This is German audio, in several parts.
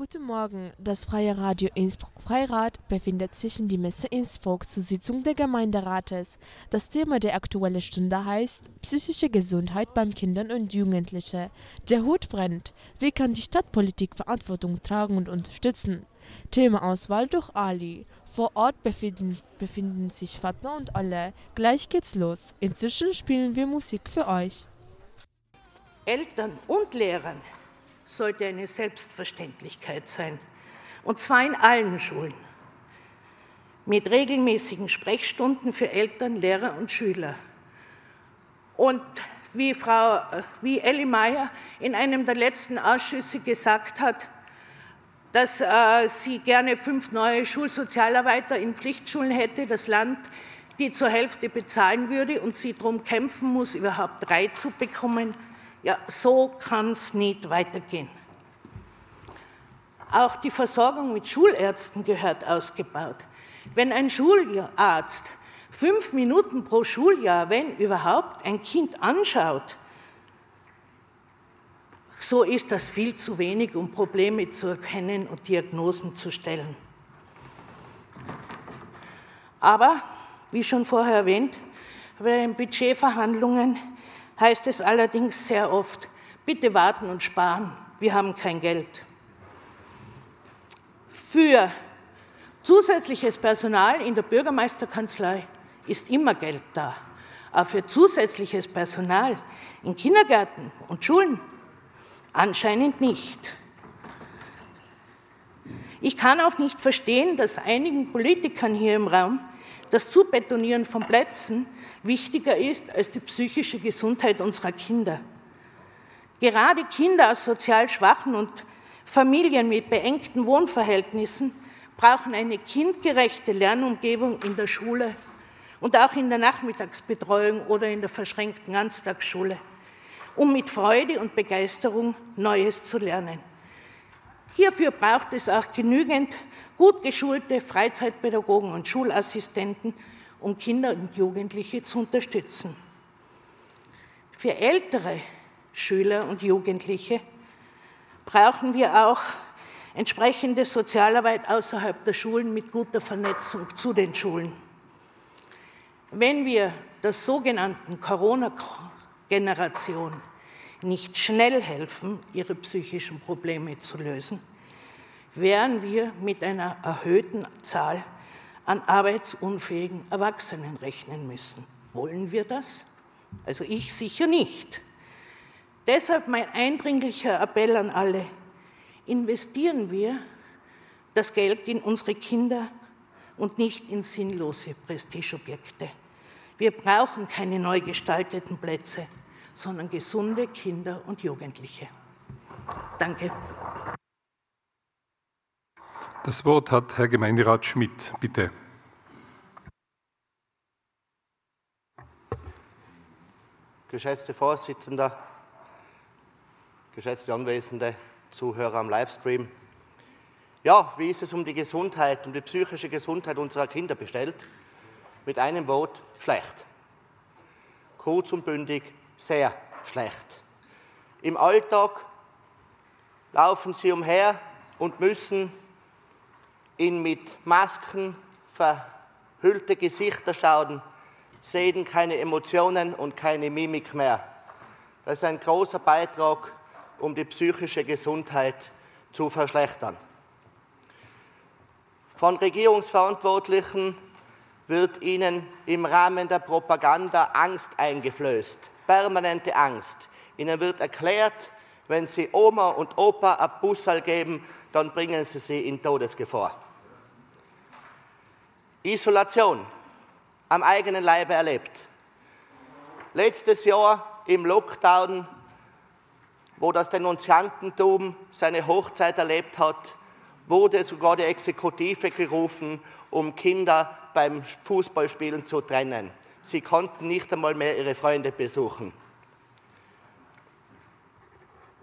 Guten Morgen, das Freie Radio Innsbruck Freirad befindet sich in die Messe Innsbruck zur Sitzung der Gemeinderates. Das Thema der Aktuellen Stunde heißt Psychische Gesundheit beim Kindern und Jugendlichen. Der Hut brennt. Wie kann die Stadtpolitik Verantwortung tragen und unterstützen? Themaauswahl durch Ali. Vor Ort befinden, befinden sich Fatma und alle. Gleich geht's los. Inzwischen spielen wir Musik für euch. Eltern und Lehrern sollte eine Selbstverständlichkeit sein. Und zwar in allen Schulen. Mit regelmäßigen Sprechstunden für Eltern, Lehrer und Schüler. Und wie Frau, wie Elli Meyer in einem der letzten Ausschüsse gesagt hat, dass äh, sie gerne fünf neue Schulsozialarbeiter in Pflichtschulen hätte, das Land die zur Hälfte bezahlen würde und sie darum kämpfen muss, überhaupt drei zu bekommen, ja, so kann es nicht weitergehen. Auch die Versorgung mit Schulärzten gehört ausgebaut. Wenn ein Schularzt fünf Minuten pro Schuljahr, wenn überhaupt, ein Kind anschaut, so ist das viel zu wenig, um Probleme zu erkennen und Diagnosen zu stellen. Aber, wie schon vorher erwähnt, bei den Budgetverhandlungen heißt es allerdings sehr oft, bitte warten und sparen, wir haben kein Geld. Für zusätzliches Personal in der Bürgermeisterkanzlei ist immer Geld da. Aber für zusätzliches Personal in Kindergärten und Schulen anscheinend nicht. Ich kann auch nicht verstehen, dass einigen Politikern hier im Raum das Zubetonieren von Plätzen wichtiger ist als die psychische Gesundheit unserer Kinder. Gerade Kinder aus sozial schwachen und Familien mit beengten Wohnverhältnissen brauchen eine kindgerechte Lernumgebung in der Schule und auch in der Nachmittagsbetreuung oder in der verschränkten Ganztagsschule, um mit Freude und Begeisterung Neues zu lernen. Hierfür braucht es auch genügend gut geschulte Freizeitpädagogen und Schulassistenten, um Kinder und Jugendliche zu unterstützen. Für ältere Schüler und Jugendliche brauchen wir auch entsprechende Sozialarbeit außerhalb der Schulen mit guter Vernetzung zu den Schulen. Wenn wir der sogenannten Corona-Generation nicht schnell helfen, ihre psychischen Probleme zu lösen, werden wir mit einer erhöhten Zahl an arbeitsunfähigen Erwachsenen rechnen müssen. Wollen wir das? Also ich sicher nicht. Deshalb mein eindringlicher Appell an alle. Investieren wir das Geld in unsere Kinder und nicht in sinnlose Prestigeobjekte. Wir brauchen keine neu gestalteten Plätze, sondern gesunde Kinder und Jugendliche. Danke. Das Wort hat Herr Gemeinderat Schmidt, bitte. Geschätzte Vorsitzender, geschätzte Anwesende, Zuhörer am Livestream. Ja, wie ist es um die Gesundheit, um die psychische Gesundheit unserer Kinder bestellt? Mit einem Wort, schlecht. Kurz und bündig, sehr schlecht. Im Alltag laufen sie umher und müssen in mit Masken verhüllte Gesichter schauen, sehen keine Emotionen und keine Mimik mehr. Das ist ein großer Beitrag, um die psychische Gesundheit zu verschlechtern. Von Regierungsverantwortlichen wird ihnen im Rahmen der Propaganda Angst eingeflößt, permanente Angst. Ihnen wird erklärt, wenn Sie Oma und Opa ein Bussal geben, dann bringen Sie sie in Todesgefahr. Isolation am eigenen Leibe erlebt. Letztes Jahr im Lockdown, wo das Denunziantentum seine Hochzeit erlebt hat, wurde sogar die Exekutive gerufen, um Kinder beim Fußballspielen zu trennen. Sie konnten nicht einmal mehr ihre Freunde besuchen.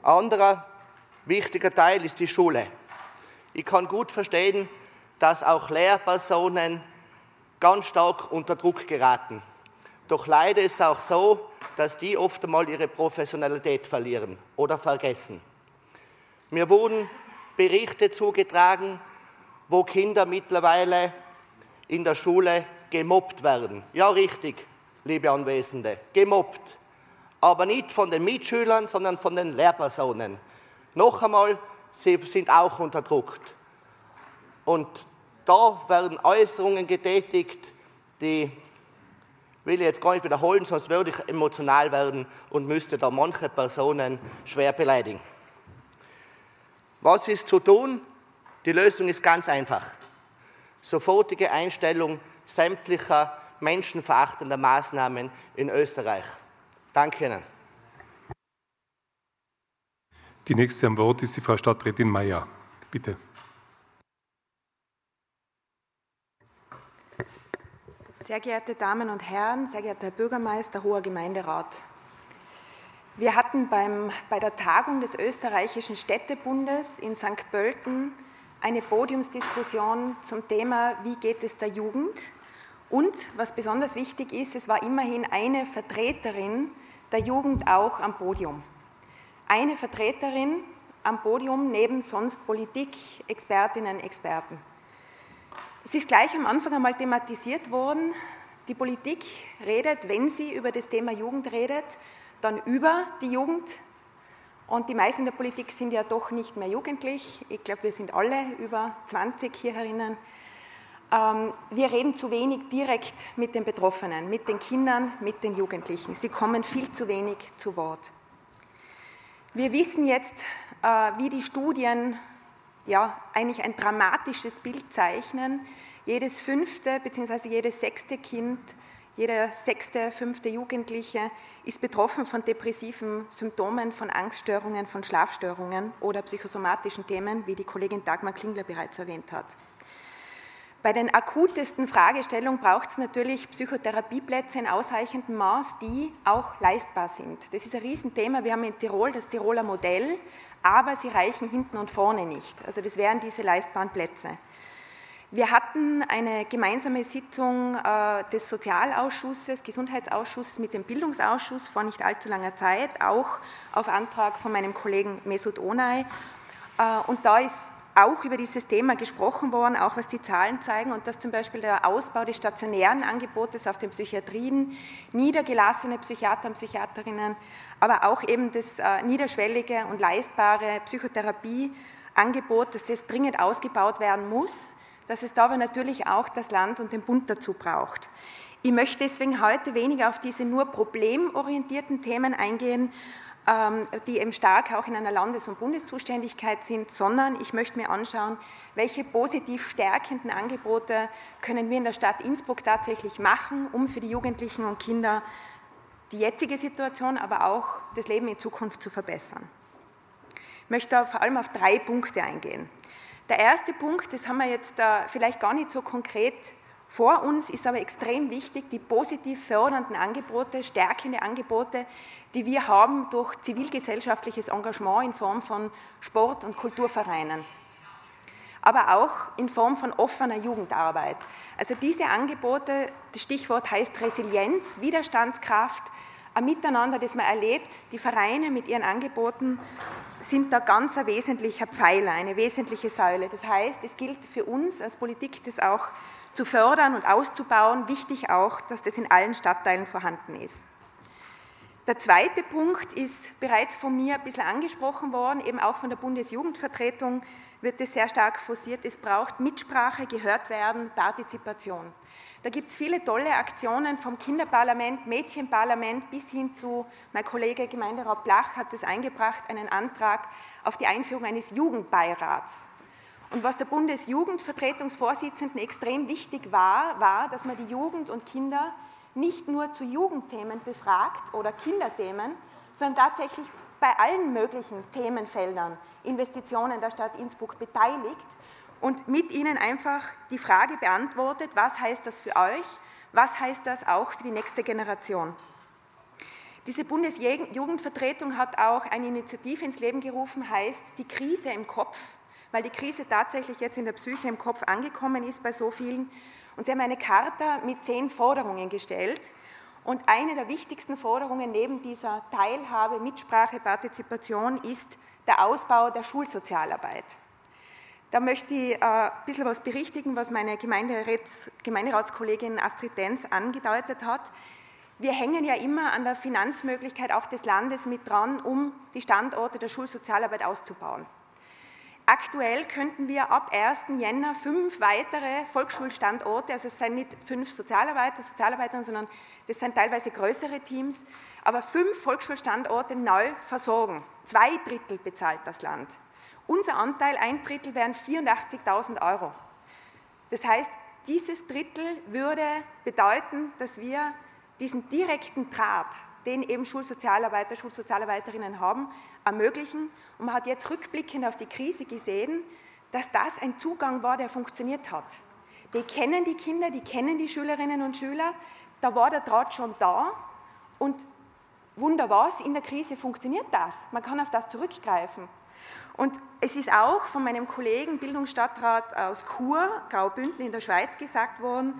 Anderer wichtiger Teil ist die Schule. Ich kann gut verstehen, dass auch Lehrpersonen ganz stark unter Druck geraten. Doch leider ist es auch so, dass die oft einmal ihre Professionalität verlieren oder vergessen. Mir wurden Berichte zugetragen, wo Kinder mittlerweile in der Schule gemobbt werden. Ja, richtig, liebe Anwesende, gemobbt. Aber nicht von den Mitschülern, sondern von den Lehrpersonen. Noch einmal, sie sind auch unterdrückt. Und da werden Äußerungen getätigt, die will ich jetzt gar nicht wiederholen, sonst würde ich emotional werden und müsste da manche Personen schwer beleidigen. Was ist zu tun? Die Lösung ist ganz einfach. Sofortige Einstellung sämtlicher menschenverachtender Maßnahmen in Österreich. Danke Ihnen. Die nächste am Wort ist die Frau Stadträtin Mayer. Bitte. Sehr geehrte Damen und Herren, sehr geehrter Herr Bürgermeister, hoher Gemeinderat. Wir hatten beim, bei der Tagung des österreichischen Städtebundes in St. Pölten eine Podiumsdiskussion zum Thema, wie geht es der Jugend? Und was besonders wichtig ist, es war immerhin eine Vertreterin der Jugend auch am Podium. Eine Vertreterin am Podium neben sonst Politik, Expertinnen, Experten. Es ist gleich am Anfang einmal thematisiert worden, die Politik redet, wenn sie über das Thema Jugend redet, dann über die Jugend. Und die meisten der Politik sind ja doch nicht mehr jugendlich. Ich glaube, wir sind alle über 20 hier herinnen. Ähm, wir reden zu wenig direkt mit den Betroffenen, mit den Kindern, mit den Jugendlichen. Sie kommen viel zu wenig zu Wort. Wir wissen jetzt, äh, wie die Studien ja, eigentlich ein dramatisches Bild zeichnen. Jedes fünfte bzw. jedes sechste Kind, jeder sechste, fünfte Jugendliche ist betroffen von depressiven Symptomen, von Angststörungen, von Schlafstörungen oder psychosomatischen Themen, wie die Kollegin Dagmar Klingler bereits erwähnt hat. Bei den akutesten Fragestellungen braucht es natürlich Psychotherapieplätze in ausreichendem Maß, die auch leistbar sind. Das ist ein Riesenthema. Wir haben in Tirol das Tiroler Modell, aber sie reichen hinten und vorne nicht. Also das wären diese leistbaren Plätze. Wir hatten eine gemeinsame Sitzung äh, des Sozialausschusses, Gesundheitsausschusses mit dem Bildungsausschuss vor nicht allzu langer Zeit, auch auf Antrag von meinem Kollegen Mesut Onay. Äh, und da ist auch über dieses Thema gesprochen worden, auch was die Zahlen zeigen und dass zum Beispiel der Ausbau des stationären Angebotes auf den Psychiatrien, niedergelassene Psychiater und Psychiaterinnen, aber auch eben das äh, niederschwellige und leistbare Psychotherapieangebot, dass das dringend ausgebaut werden muss, dass es da aber natürlich auch das Land und den Bund dazu braucht. Ich möchte deswegen heute weniger auf diese nur problemorientierten Themen eingehen, die eben stark auch in einer Landes- und Bundeszuständigkeit sind, sondern ich möchte mir anschauen, welche positiv stärkenden Angebote können wir in der Stadt Innsbruck tatsächlich machen, um für die Jugendlichen und Kinder die jetzige Situation, aber auch das Leben in Zukunft zu verbessern. Ich möchte vor allem auf drei Punkte eingehen. Der erste Punkt, das haben wir jetzt vielleicht gar nicht so konkret vor uns ist aber extrem wichtig, die positiv fördernden Angebote, stärkende Angebote, die wir haben durch zivilgesellschaftliches Engagement in Form von Sport- und Kulturvereinen, aber auch in Form von offener Jugendarbeit. Also diese Angebote, das Stichwort heißt Resilienz, Widerstandskraft, ein Miteinander, das man erlebt, die Vereine mit ihren Angeboten sind da ganz ein wesentlicher Pfeiler, eine wesentliche Säule. Das heißt, es gilt für uns als Politik, das auch zu fördern und auszubauen. Wichtig auch, dass das in allen Stadtteilen vorhanden ist. Der zweite Punkt ist bereits von mir ein bisschen angesprochen worden, eben auch von der Bundesjugendvertretung wird es sehr stark forciert. Es braucht Mitsprache, gehört werden, Partizipation. Da gibt es viele tolle Aktionen vom Kinderparlament, Mädchenparlament bis hin zu, mein Kollege Gemeinderat Blach hat es eingebracht, einen Antrag auf die Einführung eines Jugendbeirats. Und was der Bundesjugendvertretungsvorsitzenden extrem wichtig war, war, dass man die Jugend und Kinder nicht nur zu Jugendthemen befragt oder Kinderthemen, sondern tatsächlich bei allen möglichen Themenfeldern Investitionen der Stadt Innsbruck beteiligt und mit ihnen einfach die Frage beantwortet, was heißt das für euch, was heißt das auch für die nächste Generation. Diese Bundesjugendvertretung hat auch eine Initiative ins Leben gerufen, heißt die Krise im Kopf weil die Krise tatsächlich jetzt in der Psyche im Kopf angekommen ist bei so vielen. Und sie haben eine Charta mit zehn Forderungen gestellt. Und eine der wichtigsten Forderungen neben dieser Teilhabe, Mitsprache, Partizipation ist der Ausbau der Schulsozialarbeit. Da möchte ich äh, ein bisschen was berichtigen, was meine Gemeinderats, Gemeinderatskollegin Astrid Denz angedeutet hat. Wir hängen ja immer an der Finanzmöglichkeit auch des Landes mit dran, um die Standorte der Schulsozialarbeit auszubauen. Aktuell könnten wir ab 1. Jänner fünf weitere Volksschulstandorte, also es sind nicht fünf Sozialarbeiter, Sozialarbeiter, sondern das sind teilweise größere Teams, aber fünf Volksschulstandorte neu versorgen. Zwei Drittel bezahlt das Land. Unser Anteil, ein Drittel, wären 84.000 Euro. Das heißt, dieses Drittel würde bedeuten, dass wir diesen direkten Draht, den eben Schulsozialarbeiter, Schulsozialarbeiterinnen haben, ermöglichen. Und man hat jetzt rückblickend auf die Krise gesehen, dass das ein Zugang war, der funktioniert hat. Die kennen die Kinder, die kennen die Schülerinnen und Schüler, da war der Draht schon da und Wunder was, in der Krise funktioniert das. Man kann auf das zurückgreifen. Und es ist auch von meinem Kollegen Bildungsstadtrat aus Chur, Graubünden in der Schweiz gesagt worden,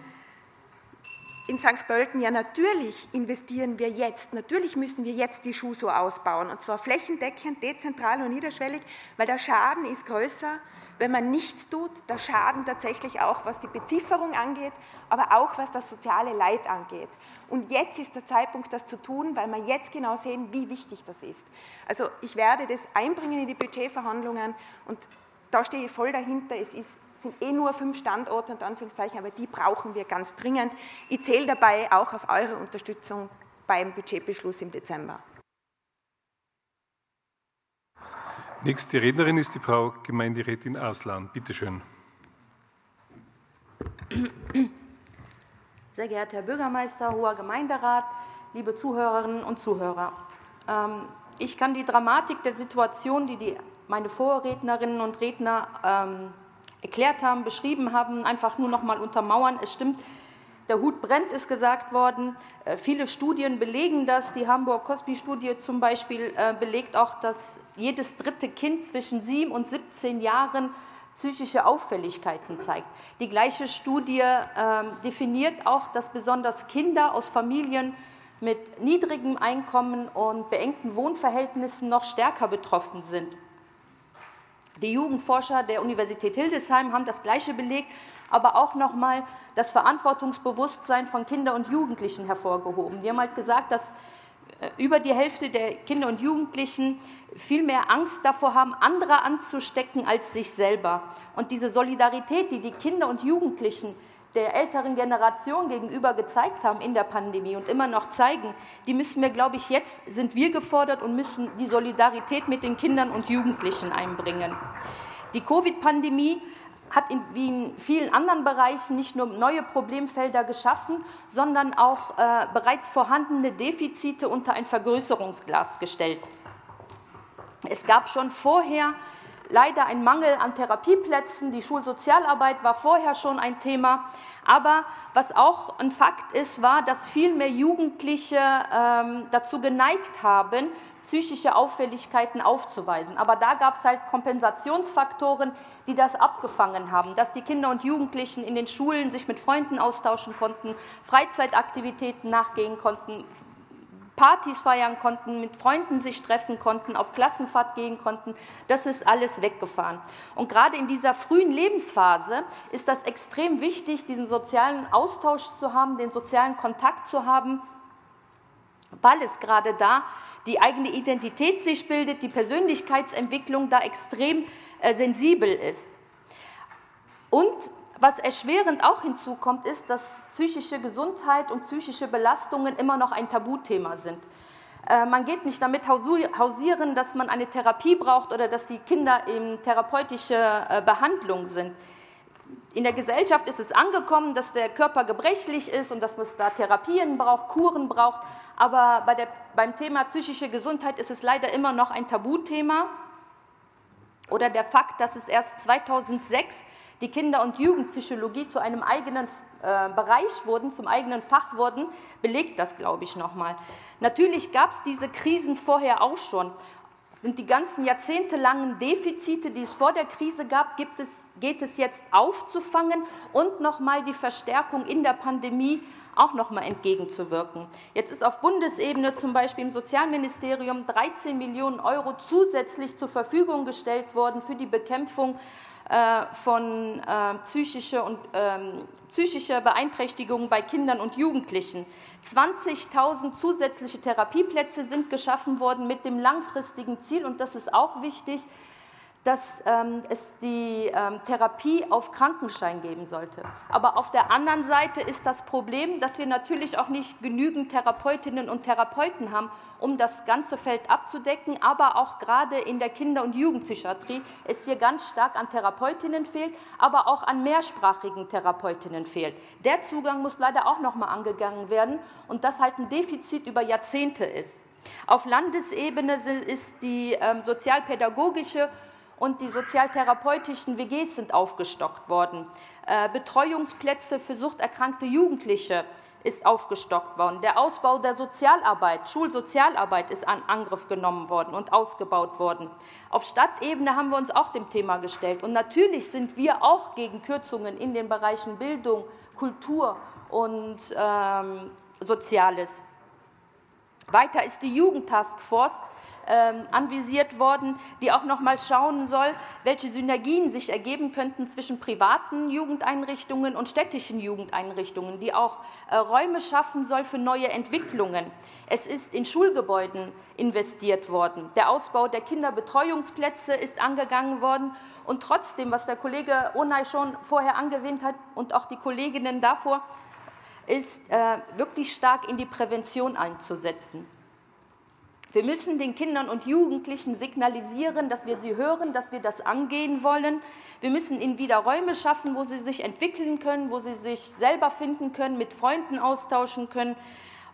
in St. Pölten, ja natürlich investieren wir jetzt, natürlich müssen wir jetzt die Schuh ausbauen und zwar flächendeckend, dezentral und niederschwellig, weil der Schaden ist größer, wenn man nichts tut, der Schaden tatsächlich auch, was die Bezifferung angeht, aber auch was das soziale Leid angeht. Und jetzt ist der Zeitpunkt, das zu tun, weil wir jetzt genau sehen, wie wichtig das ist. Also ich werde das einbringen in die Budgetverhandlungen und da stehe ich voll dahinter. Es ist sind eh nur fünf Standorte, unter Anführungszeichen, aber die brauchen wir ganz dringend. Ich zähle dabei auch auf eure Unterstützung beim Budgetbeschluss im Dezember. Nächste Rednerin ist die Frau Gemeinderätin Aslan. Bitte schön. Sehr geehrter Herr Bürgermeister, hoher Gemeinderat, liebe Zuhörerinnen und Zuhörer. Ähm, ich kann die Dramatik der Situation, die, die meine Vorrednerinnen und Redner ähm, erklärt haben, beschrieben haben, einfach nur noch mal untermauern. Es stimmt, der Hut brennt, ist gesagt worden. Äh, viele Studien belegen das. Die Hamburg-Cosby-Studie zum Beispiel äh, belegt auch, dass jedes dritte Kind zwischen 7 und 17 Jahren psychische Auffälligkeiten zeigt. Die gleiche Studie äh, definiert auch, dass besonders Kinder aus Familien mit niedrigem Einkommen und beengten Wohnverhältnissen noch stärker betroffen sind. Die Jugendforscher der Universität Hildesheim haben das Gleiche belegt, aber auch nochmal das Verantwortungsbewusstsein von Kindern und Jugendlichen hervorgehoben. Die haben halt gesagt, dass äh, über die Hälfte der Kinder und Jugendlichen viel mehr Angst davor haben, andere anzustecken als sich selber. Und diese Solidarität, die die Kinder und Jugendlichen der älteren Generation gegenüber gezeigt haben in der Pandemie und immer noch zeigen, die müssen wir, glaube ich, jetzt sind wir gefordert und müssen die Solidarität mit den Kindern und Jugendlichen einbringen. Die Covid-Pandemie hat in, wie in vielen anderen Bereichen nicht nur neue Problemfelder geschaffen, sondern auch äh, bereits vorhandene Defizite unter ein Vergrößerungsglas gestellt. Es gab schon vorher leider ein Mangel an Therapieplätzen. Die Schulsozialarbeit war vorher schon ein Thema. Aber was auch ein Fakt ist, war, dass viel mehr Jugendliche ähm, dazu geneigt haben, psychische Auffälligkeiten aufzuweisen. Aber da gab es halt Kompensationsfaktoren, die das abgefangen haben, dass die Kinder und Jugendlichen in den Schulen sich mit Freunden austauschen konnten, Freizeitaktivitäten nachgehen konnten, Partys feiern konnten, mit Freunden sich treffen konnten, auf Klassenfahrt gehen konnten. Das ist alles weggefahren. Und gerade in dieser frühen Lebensphase ist das extrem wichtig, diesen sozialen Austausch zu haben, den sozialen Kontakt zu haben, weil es gerade da die eigene Identität sich bildet, die Persönlichkeitsentwicklung da extrem äh, sensibel ist. Und was erschwerend auch hinzukommt, ist, dass psychische Gesundheit und psychische Belastungen immer noch ein Tabuthema sind. Äh, man geht nicht damit hausieren, dass man eine Therapie braucht oder dass die Kinder in therapeutische äh, Behandlung sind. In der Gesellschaft ist es angekommen, dass der Körper gebrechlich ist und dass man da Therapien braucht, Kuren braucht. Aber bei der, beim Thema psychische Gesundheit ist es leider immer noch ein Tabuthema. Oder der Fakt, dass es erst 2006 die Kinder- und Jugendpsychologie zu einem eigenen äh, Bereich wurden, zum eigenen Fach wurden, belegt das, glaube ich, nochmal. Natürlich gab es diese Krisen vorher auch schon. Und die ganzen jahrzehntelangen Defizite, die es vor der Krise gab, es, geht es jetzt aufzufangen und nochmal die Verstärkung in der Pandemie auch noch mal entgegenzuwirken. Jetzt ist auf Bundesebene zum Beispiel im Sozialministerium 13 Millionen Euro zusätzlich zur Verfügung gestellt worden für die Bekämpfung von äh, psychischer und ähm, psychischer Beeinträchtigung bei Kindern und Jugendlichen. 20.000 zusätzliche Therapieplätze sind geschaffen worden mit dem langfristigen Ziel, und das ist auch wichtig, dass ähm, es die ähm, Therapie auf Krankenschein geben sollte. Aber auf der anderen Seite ist das Problem, dass wir natürlich auch nicht genügend Therapeutinnen und Therapeuten haben, um das ganze Feld abzudecken. Aber auch gerade in der Kinder- und Jugendpsychiatrie es hier ganz stark an Therapeutinnen fehlt, aber auch an mehrsprachigen Therapeutinnen fehlt. Der Zugang muss leider auch noch mal angegangen werden und das halt ein Defizit über Jahrzehnte ist. Auf Landesebene ist die ähm, sozialpädagogische und die sozialtherapeutischen WGs sind aufgestockt worden. Äh, Betreuungsplätze für suchterkrankte Jugendliche ist aufgestockt worden. Der Ausbau der Sozialarbeit, Schulsozialarbeit ist an Angriff genommen worden und ausgebaut worden. Auf Stadtebene haben wir uns auch dem Thema gestellt. Und natürlich sind wir auch gegen Kürzungen in den Bereichen Bildung, Kultur und ähm, Soziales. Weiter ist die Jugendtaskforce ähm, anvisiert worden, die auch noch mal schauen soll, welche Synergien sich ergeben könnten zwischen privaten Jugendeinrichtungen und städtischen Jugendeinrichtungen, die auch äh, Räume schaffen soll für neue Entwicklungen. Es ist in Schulgebäuden investiert worden. Der Ausbau der Kinderbetreuungsplätze ist angegangen worden. Und trotzdem, was der Kollege Onay schon vorher angewähnt hat und auch die Kolleginnen davor, ist äh, wirklich stark in die Prävention einzusetzen. Wir müssen den Kindern und Jugendlichen signalisieren, dass wir sie hören, dass wir das angehen wollen. Wir müssen ihnen wieder Räume schaffen, wo sie sich entwickeln können, wo sie sich selber finden können, mit Freunden austauschen können.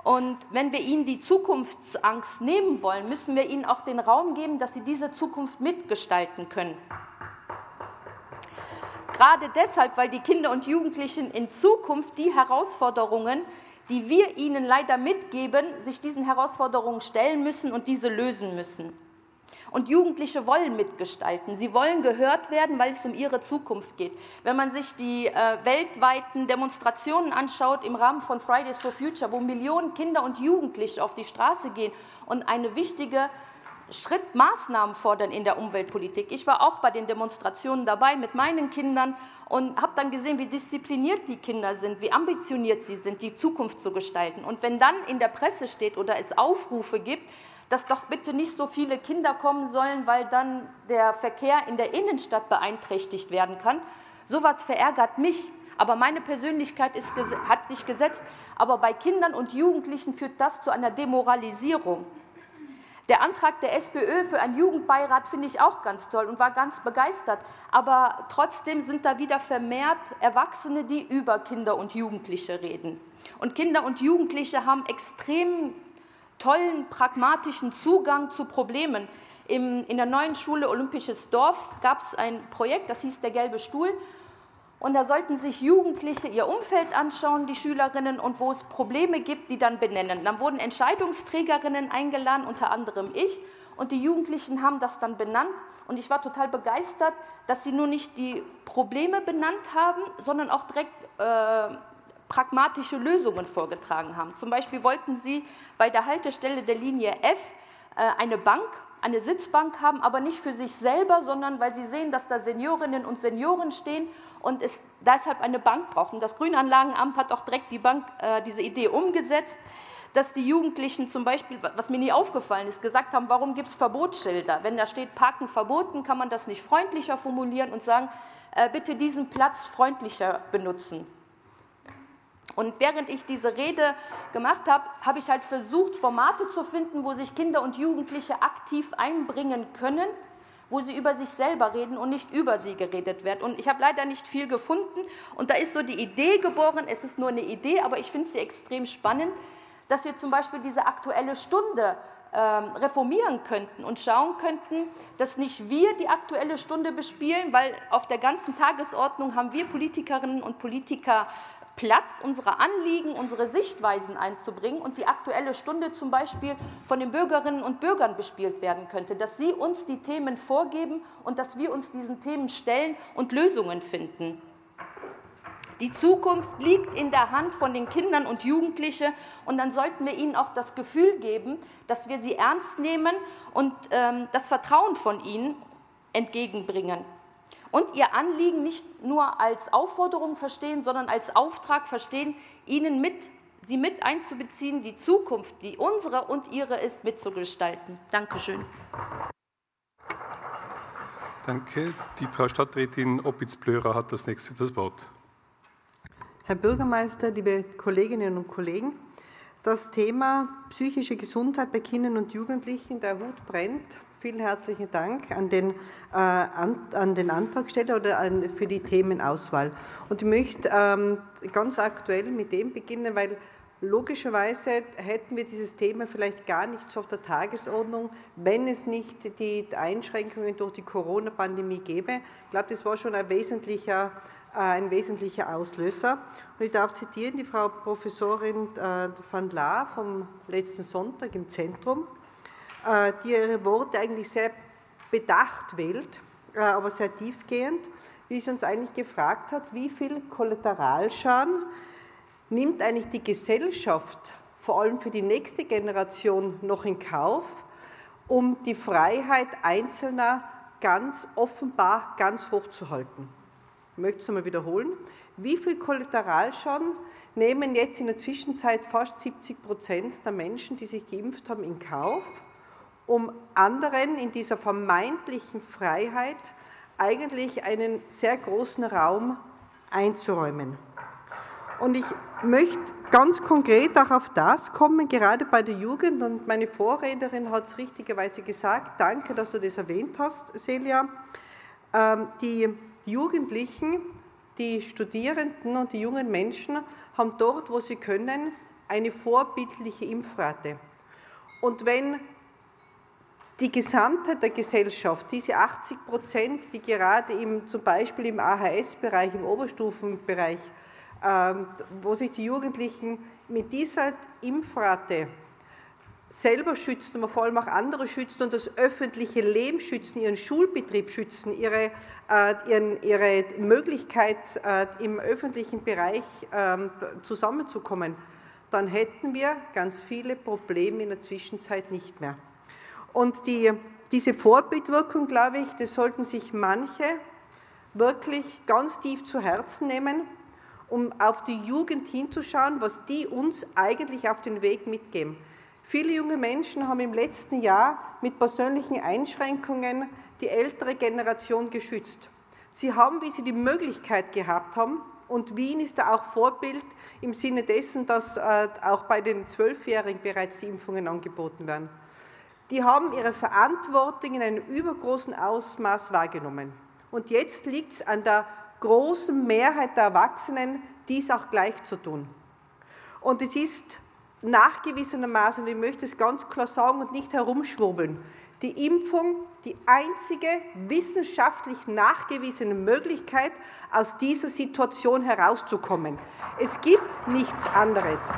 Und wenn wir ihnen die Zukunftsangst nehmen wollen, müssen wir ihnen auch den Raum geben, dass sie diese Zukunft mitgestalten können. Gerade deshalb, weil die Kinder und Jugendlichen in Zukunft die Herausforderungen die wir ihnen leider mitgeben, sich diesen Herausforderungen stellen müssen und diese lösen müssen. Und Jugendliche wollen mitgestalten. Sie wollen gehört werden, weil es um ihre Zukunft geht. Wenn man sich die äh, weltweiten Demonstrationen anschaut im Rahmen von Fridays for Future, wo Millionen Kinder und Jugendliche auf die Straße gehen und eine wichtige Schritt Maßnahmen fordern in der Umweltpolitik. Ich war auch bei den Demonstrationen dabei mit meinen Kindern und habe dann gesehen, wie diszipliniert die Kinder sind, wie ambitioniert sie sind, die Zukunft zu gestalten. Und wenn dann in der Presse steht oder es Aufrufe gibt, dass doch bitte nicht so viele Kinder kommen sollen, weil dann der Verkehr in der Innenstadt beeinträchtigt werden kann, sowas verärgert mich. Aber meine Persönlichkeit ist, hat sich gesetzt. Aber bei Kindern und Jugendlichen führt das zu einer Demoralisierung. Der Antrag der SPÖ für einen Jugendbeirat finde ich auch ganz toll und war ganz begeistert. Aber trotzdem sind da wieder vermehrt Erwachsene, die über Kinder und Jugendliche reden. Und Kinder und Jugendliche haben extrem tollen, pragmatischen Zugang zu Problemen. Im, in der neuen Schule Olympisches Dorf gab es ein Projekt, das hieß Der gelbe Stuhl. Und da sollten sich Jugendliche ihr Umfeld anschauen, die Schülerinnen, und wo es Probleme gibt, die dann benennen. Dann wurden Entscheidungsträgerinnen eingeladen, unter anderem ich, und die Jugendlichen haben das dann benannt. Und ich war total begeistert, dass sie nur nicht die Probleme benannt haben, sondern auch direkt äh, pragmatische Lösungen vorgetragen haben. Zum Beispiel wollten sie bei der Haltestelle der Linie F äh, eine Bank eine Sitzbank haben, aber nicht für sich selber, sondern weil sie sehen, dass da Seniorinnen und Senioren stehen und es deshalb eine Bank braucht. Und das Grünanlagenamt hat auch direkt die Bank, äh, diese Idee umgesetzt, dass die Jugendlichen zum Beispiel, was mir nie aufgefallen ist, gesagt haben, warum gibt es Verbotsschilder? Wenn da steht Parken verboten, kann man das nicht freundlicher formulieren und sagen, äh, bitte diesen Platz freundlicher benutzen. Und während ich diese Rede gemacht habe, habe ich halt versucht, Formate zu finden, wo sich Kinder und Jugendliche aktiv einbringen können wo sie über sich selber reden und nicht über sie geredet wird. Und ich habe leider nicht viel gefunden. Und da ist so die Idee geboren, es ist nur eine Idee, aber ich finde sie extrem spannend, dass wir zum Beispiel diese aktuelle Stunde ähm, reformieren könnten und schauen könnten, dass nicht wir die aktuelle Stunde bespielen, weil auf der ganzen Tagesordnung haben wir Politikerinnen und Politiker Platz, unsere Anliegen, unsere Sichtweisen einzubringen und die Aktuelle Stunde zum Beispiel von den Bürgerinnen und Bürgern bespielt werden könnte, dass sie uns die Themen vorgeben und dass wir uns diesen Themen stellen und Lösungen finden. Die Zukunft liegt in der Hand von den Kindern und Jugendlichen und dann sollten wir ihnen auch das Gefühl geben, dass wir sie ernst nehmen und ähm, das Vertrauen von ihnen entgegenbringen. Und ihr Anliegen nicht nur als Aufforderung verstehen, sondern als Auftrag verstehen, ihnen mit, sie mit einzubeziehen, die Zukunft, die unsere und ihre ist, mitzugestalten. Dankeschön. Danke. Die Frau Stadträtin Opitz-Blörer hat das nächste das Wort. Herr Bürgermeister, liebe Kolleginnen und Kollegen, das Thema psychische Gesundheit bei Kindern und Jugendlichen, der Hut brennt. Vielen herzlichen Dank an den, äh, an, an, den Antragsteller oder an, für die Themenauswahl. Und ich möchte ähm, ganz aktuell mit dem beginnen, weil logischerweise hätten wir dieses Thema vielleicht gar nicht so auf der Tagesordnung, wenn es nicht die Einschränkungen durch die Corona-Pandemie gäbe. Ich glaube, das war schon ein wesentlicher äh, ein wesentlicher Auslöser. Und ich darf zitieren die Frau Professorin äh, van Laar vom letzten Sonntag im Zentrum, die ihre Worte eigentlich sehr bedacht wählt, aber sehr tiefgehend, wie sie uns eigentlich gefragt hat, wie viel Kollateralschaden nimmt eigentlich die Gesellschaft, vor allem für die nächste Generation, noch in Kauf, um die Freiheit Einzelner ganz offenbar ganz hoch zu halten. Ich möchte es einmal wiederholen. Wie viel Kollateralschaden nehmen jetzt in der Zwischenzeit fast 70 Prozent der Menschen, die sich geimpft haben, in Kauf, um anderen in dieser vermeintlichen Freiheit eigentlich einen sehr großen Raum einzuräumen? Und ich möchte ganz konkret auch auf das kommen, gerade bei der Jugend. Und meine Vorrednerin hat es richtigerweise gesagt. Danke, dass du das erwähnt hast, Celia. Ähm, die Jugendlichen, die Studierenden und die jungen Menschen haben dort, wo sie können, eine vorbildliche Impfrate. Und wenn die Gesamtheit der Gesellschaft, diese 80 Prozent, die gerade im, zum Beispiel im AHS-Bereich, im Oberstufenbereich, ähm, wo sich die Jugendlichen mit dieser Impfrate selber schützen, aber vor allem auch andere schützen und das öffentliche Leben schützen, ihren Schulbetrieb schützen, ihre, äh, ihren, ihre Möglichkeit, äh, im öffentlichen Bereich äh, zusammenzukommen, dann hätten wir ganz viele Probleme in der Zwischenzeit nicht mehr. Und die, diese Vorbildwirkung, glaube ich, das sollten sich manche wirklich ganz tief zu Herzen nehmen, um auf die Jugend hinzuschauen, was die uns eigentlich auf den Weg mitgeben. Viele junge Menschen haben im letzten Jahr mit persönlichen Einschränkungen die ältere Generation geschützt. Sie haben, wie sie die Möglichkeit gehabt haben, und Wien ist da auch Vorbild im Sinne dessen, dass äh, auch bei den Zwölfjährigen bereits die Impfungen angeboten werden. Die haben ihre Verantwortung in einem übergroßen Ausmaß wahrgenommen. Und jetzt liegt es an der großen Mehrheit der Erwachsenen, dies auch gleich zu tun. Und es ist nachgewiesenermaßen, und ich möchte es ganz klar sagen und nicht herumschwurbeln, die Impfung die einzige wissenschaftlich nachgewiesene Möglichkeit, aus dieser Situation herauszukommen. Es gibt nichts anderes.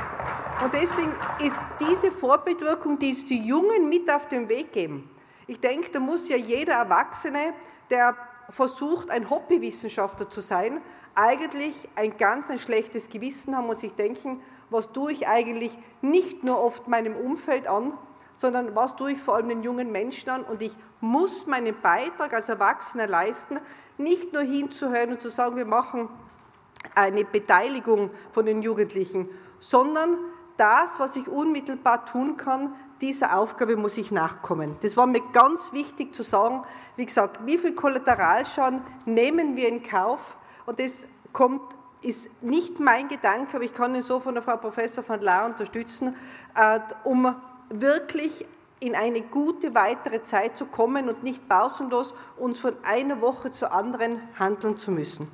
Und deswegen ist diese Vorbildwirkung, die es die Jungen mit auf den Weg geben. Ich denke, da muss ja jeder Erwachsene, der versucht, ein Hobbywissenschaftler zu sein, eigentlich ein ganz ein schlechtes Gewissen haben und sich denken, was tue ich eigentlich nicht nur oft meinem Umfeld an, sondern was tue ich vor allem den jungen Menschen an und ich muss meinen Beitrag als Erwachsener leisten, nicht nur hinzuhören und zu sagen, wir machen eine Beteiligung von den Jugendlichen, sondern das, was ich unmittelbar tun kann, dieser Aufgabe muss ich nachkommen. Das war mir ganz wichtig zu sagen. Wie gesagt, wie viel Kollateralschaden nehmen wir in Kauf? Und das kommt ist nicht mein Gedanke, aber ich kann ihn so von der Frau Professor van Laar unterstützen, äh, um wirklich in eine gute weitere Zeit zu kommen und nicht pausenlos uns von einer Woche zur anderen handeln zu müssen.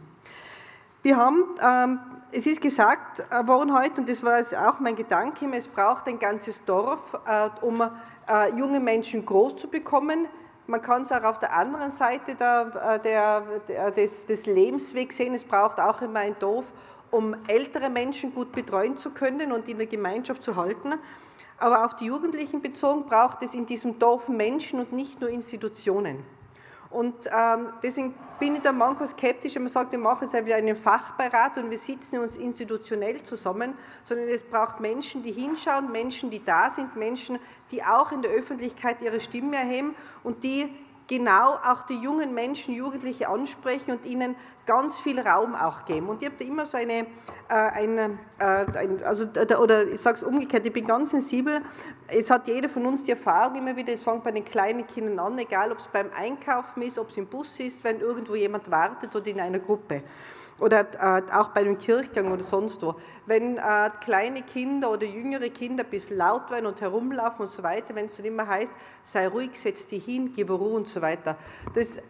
Wir haben, ähm, es ist gesagt worden heute, und das war auch mein Gedanke, es braucht ein ganzes Dorf, äh, um äh, junge Menschen groß zu bekommen. Man kann es auch auf der anderen Seite der, der, der, des, des Lebenswegs sehen. Es braucht auch immer ein Dorf, um ältere Menschen gut betreuen zu können und in der Gemeinschaft zu halten. Aber auf die Jugendlichen bezogen braucht es in diesem Dorf Menschen und nicht nur Institutionen. Und ähm, deswegen bin ich da manchmal skeptisch, wenn man sagt, wir machen jetzt wieder einen Fachbeirat und wir sitzen uns institutionell zusammen, sondern es braucht Menschen, die hinschauen, Menschen, die da sind, Menschen, die auch in der Öffentlichkeit ihre Stimme erheben und die genau auch die jungen Menschen, Jugendliche ansprechen und ihnen ganz viel Raum auch geben. Und ich habe da immer so eine, äh, eine äh, also, oder ich sage es umgekehrt, ich bin ganz sensibel. Es hat jeder von uns die Erfahrung immer wieder, es fängt bei den kleinen Kindern an, egal ob es beim Einkaufen ist, ob es im Bus ist, wenn irgendwo jemand wartet oder in einer Gruppe oder äh, auch bei einem Kirchgang oder sonst wo. Wenn äh, kleine Kinder oder jüngere Kinder ein bisschen laut werden und herumlaufen und so weiter, wenn es dann immer heißt, sei ruhig, setz dich hin, gib Ruhe und so weiter. Das äh,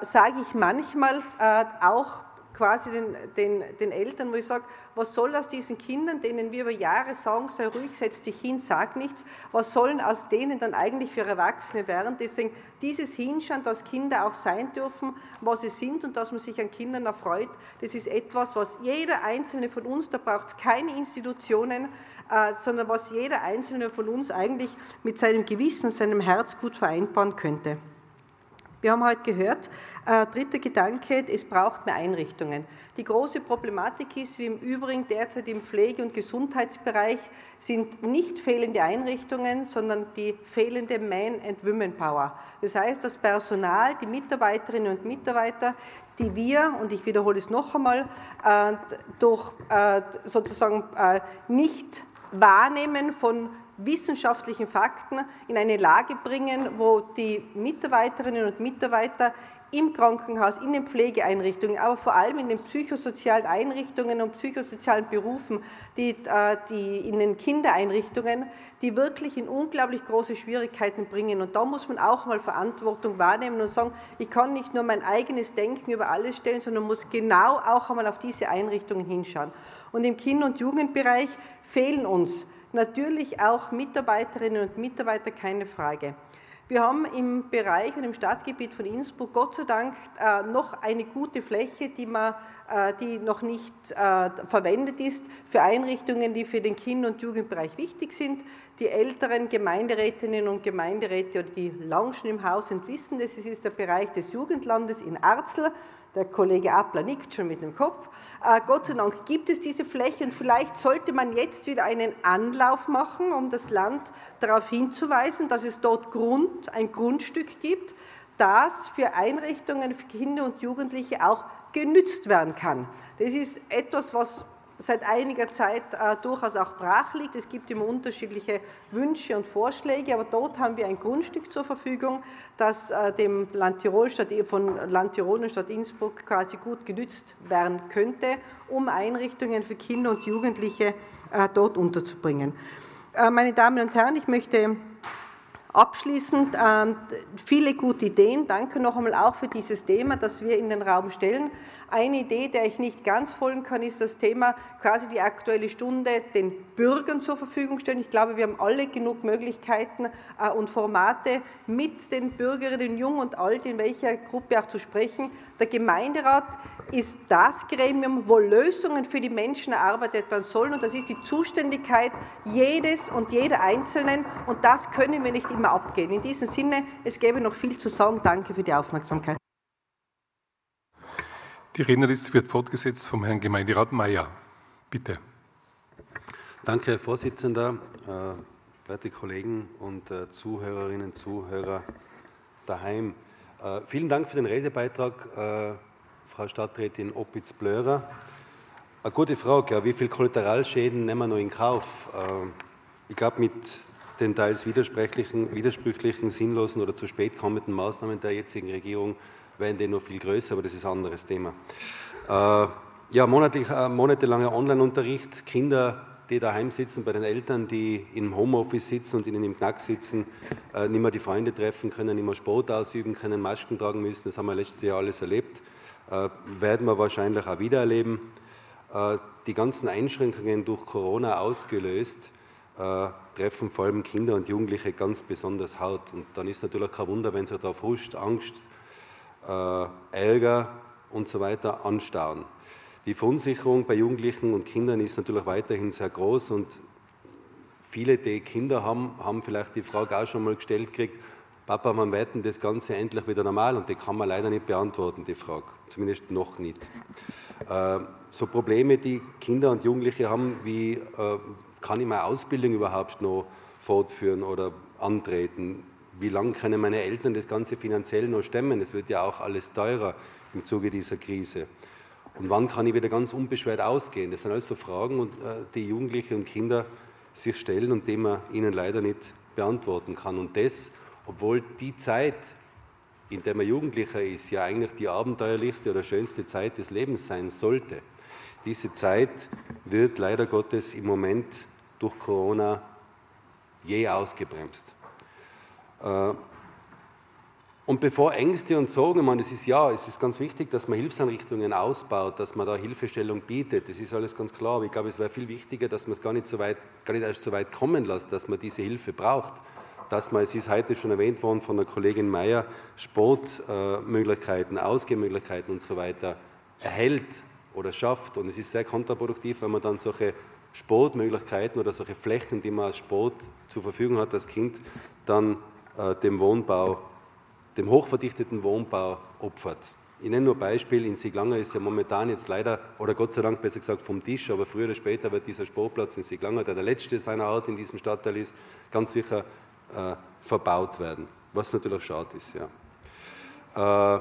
sage ich manchmal äh, auch quasi den, den, den Eltern, wo ich sage, was soll aus diesen Kindern, denen wir über Jahre sagen, sei ruhig, setz dich hin, sag nichts, was sollen aus denen dann eigentlich für Erwachsene werden? Deswegen dieses Hinschauen, dass Kinder auch sein dürfen, was sie sind und dass man sich an Kindern erfreut, das ist etwas, was jeder Einzelne von uns, da braucht es keine Institutionen, äh, sondern was jeder Einzelne von uns eigentlich mit seinem Gewissen, seinem Herz gut vereinbaren könnte. Wir haben heute gehört, äh, dritter Gedanke, es braucht mehr Einrichtungen. Die große Problematik ist, wie im Übrigen derzeit im Pflege- und Gesundheitsbereich, sind nicht fehlende Einrichtungen, sondern die fehlende Man- and Women-Power. Das heißt, das Personal, die Mitarbeiterinnen und Mitarbeiter, die wir, und ich wiederhole es noch einmal, äh, durch äh, sozusagen äh, nicht Wahrnehmen von wissenschaftlichen Fakten in eine Lage bringen, wo die Mitarbeiterinnen und Mitarbeiter im Krankenhaus, in den Pflegeeinrichtungen, aber vor allem in den psychosozialen Einrichtungen und psychosozialen Berufen, die, äh, die in den Kindereinrichtungen, die wirklich in unglaublich große Schwierigkeiten bringen. Und da muss man auch mal Verantwortung wahrnehmen und sagen, ich kann nicht nur mein eigenes Denken über alles stellen, sondern muss genau auch einmal auf diese Einrichtungen hinschauen. Und im Kinder- und Jugendbereich fehlen uns Natürlich auch Mitarbeiterinnen und Mitarbeiter, keine Frage. Wir haben im Bereich und im Stadtgebiet von Innsbruck Gott sei Dank äh, noch eine gute Fläche, die, man, äh, die noch nicht äh, verwendet ist für Einrichtungen, die für den Kinder- und Jugendbereich wichtig sind. Die älteren Gemeinderätinnen und Gemeinderäte oder die schon im Haus sind, wissen das. Ist der Bereich des Jugendlandes in Arzel der Kollege Appler nickt schon mit dem Kopf. Äh, Gott sei Dank gibt es diese Fläche und vielleicht sollte man jetzt wieder einen Anlauf machen, um das Land darauf hinzuweisen, dass es dort Grund, ein Grundstück gibt, das für Einrichtungen für Kinder und Jugendliche auch genützt werden kann. Das ist etwas, was seit einiger Zeit äh, durchaus auch brach liegt. Es gibt immer unterschiedliche Wünsche und Vorschläge, aber dort haben wir ein Grundstück zur Verfügung, das äh, dem Land Tirol Stadt, von Land Tirol und Stadt Innsbruck quasi gut genützt werden könnte, um Einrichtungen für Kinder und Jugendliche äh, dort unterzubringen. Äh, meine Damen und Herren, ich möchte Abschließend äh, viele gute Ideen. Danke noch einmal auch für dieses Thema, das wir in den Raum stellen. Eine Idee, der ich nicht ganz folgen kann, ist das Thema quasi die Aktuelle Stunde den Bürgern zur Verfügung stellen. Ich glaube, wir haben alle genug Möglichkeiten äh, und Formate, mit den Bürgerinnen, jung und alt, in welcher Gruppe auch zu sprechen. Der Gemeinderat ist das Gremium, wo Lösungen für die Menschen erarbeitet werden sollen. Und das ist die Zuständigkeit jedes und jeder Einzelnen. Und das können wir nicht immer abgehen. In diesem Sinne, es gäbe noch viel zu sagen. Danke für die Aufmerksamkeit. Die Rednerliste wird fortgesetzt vom Herrn Gemeinderat Mayer. Bitte. Danke, Herr Vorsitzender, äh, werte Kollegen und äh, Zuhörerinnen und Zuhörer daheim. Äh, vielen Dank für den Redebeitrag, äh, Frau Stadträtin Opitz-Blörer. Eine gute Frage, wie viele Kollateralschäden nehmen wir noch in Kauf? Äh, ich glaube, mit den teils widersprüchlichen, widersprüchlichen, sinnlosen oder zu spät kommenden Maßnahmen der jetzigen Regierung werden die noch viel größer, aber das ist ein anderes Thema. Äh, ja, monatlich, monatelanger Online-Unterricht, Kinder die daheim sitzen bei den Eltern, die im Homeoffice sitzen und ihnen im Knack sitzen, äh, nicht mehr die Freunde treffen können, nicht mehr Sport ausüben können, Masken tragen müssen. Das haben wir letztes Jahr alles erlebt. Äh, werden wir wahrscheinlich auch wieder erleben. Äh, die ganzen Einschränkungen durch Corona ausgelöst, äh, treffen vor allem Kinder und Jugendliche ganz besonders hart. Und dann ist natürlich kein Wunder, wenn sie da Frust, Angst, äh, Ärger und so weiter anstarren. Die Verunsicherung bei Jugendlichen und Kindern ist natürlich weiterhin sehr groß und viele, die Kinder haben, haben vielleicht die Frage auch schon mal gestellt gekriegt, Papa, wann wird denn das Ganze endlich wieder normal? Und die kann man leider nicht beantworten, die Frage. Zumindest noch nicht. Äh, so Probleme, die Kinder und Jugendliche haben, wie äh, kann ich meine Ausbildung überhaupt noch fortführen oder antreten? Wie lange können meine Eltern das Ganze finanziell noch stemmen? Es wird ja auch alles teurer im Zuge dieser Krise. Und wann kann ich wieder ganz unbeschwert ausgehen? Das sind alles so Fragen, äh, die Jugendliche und Kinder sich stellen und die man ihnen leider nicht beantworten kann. Und das, obwohl die Zeit, in der man Jugendlicher ist, ja eigentlich die abenteuerlichste oder schönste Zeit des Lebens sein sollte. Diese Zeit wird leider Gottes im Moment durch Corona je ausgebremst. Und bevor Ängste und Sorgen, ich meine, es ist ja, es ist ganz wichtig, dass man Hilfseinrichtungen ausbaut, dass man da Hilfestellung bietet. Das ist alles ganz klar. Aber ich glaube, es wäre viel wichtiger, dass man es gar nicht so weit, gar nicht erst so weit kommen lässt, dass man diese Hilfe braucht. Dass man, es ist heute schon erwähnt worden von der Kollegin Mayer, Sportmöglichkeiten, Ausgehmöglichkeiten und so weiter erhält oder schafft. Und es ist sehr kontraproduktiv, wenn man dann solche Sportmöglichkeiten oder solche Flächen, die man als Sport zur Verfügung hat als Kind, dann äh, dem Wohnbau, dem hochverdichteten Wohnbau opfert. Ich nenne nur Beispiel, in Siglanger ist ja momentan jetzt leider, oder Gott sei Dank besser gesagt vom Tisch, aber früher oder später wird dieser Sportplatz in Siglanger, der der letzte seiner Art in diesem Stadtteil ist, ganz sicher äh, verbaut werden, was natürlich schade ist. Ja. Äh,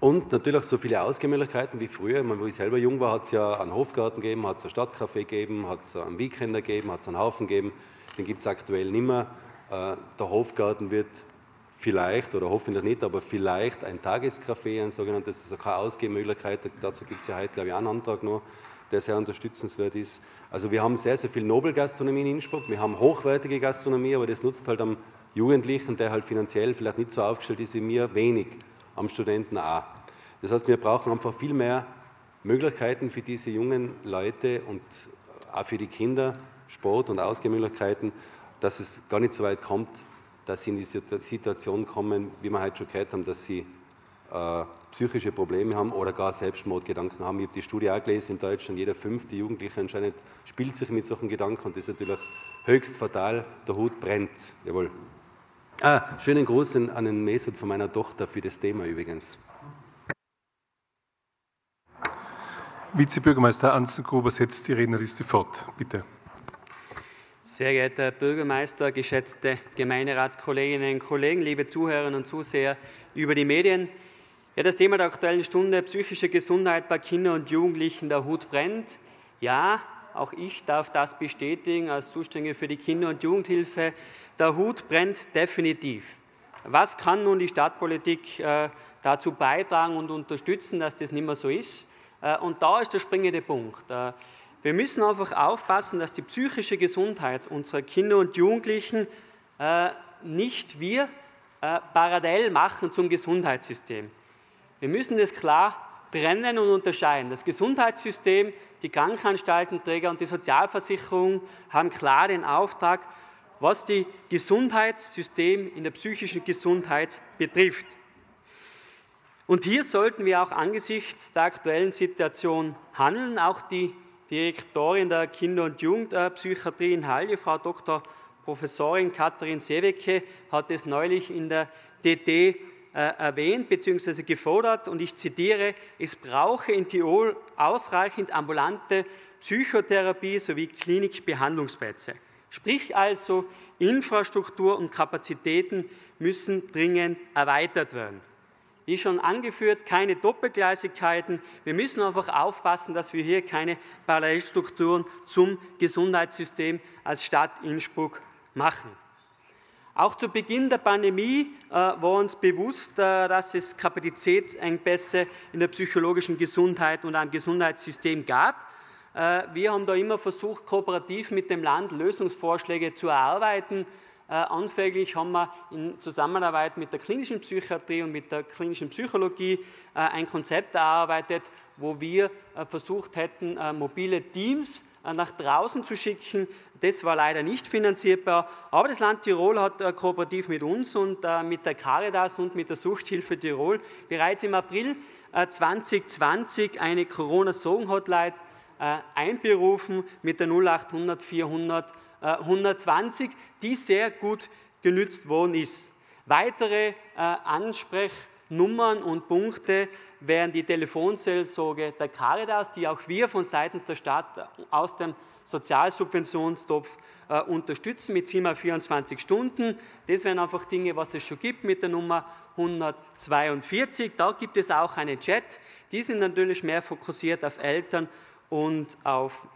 und natürlich so viele Ausgehmöglichkeiten wie früher. Meine, wo ich selber jung war, hat es ja einen Hofgarten gegeben, hat es ein Stadtcafé gegeben, hat es einen Weekender gegeben, hat es einen Haufen gegeben. Den gibt es aktuell nicht mehr. Äh, der Hofgarten wird vielleicht oder hoffentlich nicht, aber vielleicht ein Tagescafé, ein sogenanntes, also keine Ausgehmöglichkeit. Dazu gibt es ja heute, glaube ich, einen Antrag noch, der sehr unterstützenswert ist. Also wir haben sehr, sehr viel Nobelgastronomie in Innsbruck. Wir haben hochwertige Gastronomie, aber das nutzt halt am Jugendlichen, der halt finanziell vielleicht nicht so aufgestellt ist wie mir, wenig am Studenten auch. Das heißt, wir brauchen einfach viel mehr Möglichkeiten für diese jungen Leute und auch für die Kinder, Sport- und Ausgehmöglichkeiten, dass es gar nicht so weit kommt, dass sie in die Situation kommen, wie wir heute schon gehört haben, dass sie äh, psychische Probleme haben oder gar Selbstmordgedanken haben. Ich habe die Studie auch gelesen in Deutschland, jeder fünfte Jugendliche anscheinend spielt sich mit solchen Gedanken und das ist natürlich höchst fatal. Der Hut brennt. Jawohl. Ah, schönen Gruß an den Mesut von meiner Tochter für das Thema übrigens. Vizebürgermeister Anzengruber setzt die Rednerliste fort. Bitte. Sehr geehrter Herr Bürgermeister, geschätzte Gemeinderatskolleginnen und Kollegen, liebe Zuhörerinnen und Zuseher über die Medien. Ja, das Thema der Aktuellen Stunde, psychische Gesundheit bei Kindern und Jugendlichen, der Hut brennt. Ja, auch ich darf das bestätigen als Zuständige für die Kinder- und Jugendhilfe. Der Hut brennt definitiv. Was kann nun die Stadtpolitik äh, dazu beitragen und unterstützen, dass das nicht mehr so ist? Äh, und da ist der springende Punkt. Äh, wir müssen einfach aufpassen, dass die psychische Gesundheit unserer Kinder und Jugendlichen nicht wir parallel machen zum Gesundheitssystem. Wir müssen das klar trennen und unterscheiden. Das Gesundheitssystem, die Krankenanstaltenträger und die Sozialversicherung haben klar den Auftrag, was die Gesundheitssystem in der psychischen Gesundheit betrifft. Und hier sollten wir auch angesichts der aktuellen Situation handeln. Auch die Direktorin der Kinder- und Jugendpsychiatrie in Halle, Frau Dr. Professorin Katharin Sewecke, hat es neulich in der DD äh, erwähnt bzw. gefordert und ich zitiere, es brauche in Tirol ausreichend ambulante Psychotherapie sowie Klinikbehandlungsplätze. Sprich also, Infrastruktur und Kapazitäten müssen dringend erweitert werden. Wie schon angeführt, keine Doppelgleisigkeiten. Wir müssen einfach aufpassen, dass wir hier keine Parallelstrukturen zum Gesundheitssystem als Stadt Innsbruck machen. Auch zu Beginn der Pandemie äh, war uns bewusst, äh, dass es Kapazitätsengpässe in der psychologischen Gesundheit und am Gesundheitssystem gab. Äh, wir haben da immer versucht, kooperativ mit dem Land Lösungsvorschläge zu erarbeiten. Äh, anfänglich haben wir in Zusammenarbeit mit der klinischen Psychiatrie und mit der klinischen Psychologie äh, ein Konzept erarbeitet, wo wir versucht hätten, mobile Teams nach draußen zu schicken. Das war leider nicht finanzierbar, aber das Land Tirol hat kooperativ mit uns und mit der Caritas und mit der Suchthilfe Tirol bereits im April 2020 eine Corona-Sorgen-Hotline äh, einberufen mit der 0800 400 120, die sehr gut genützt worden ist. Weitere äh, Ansprechnummern und Punkte wären die Telefonseelsorge der Caritas, die auch wir von seitens der Stadt aus dem Sozialsubventionstopf äh, unterstützen mit 24 Stunden. Das wären einfach Dinge, was es schon gibt mit der Nummer 142. Da gibt es auch einen Chat. Die sind natürlich mehr fokussiert auf Eltern und auf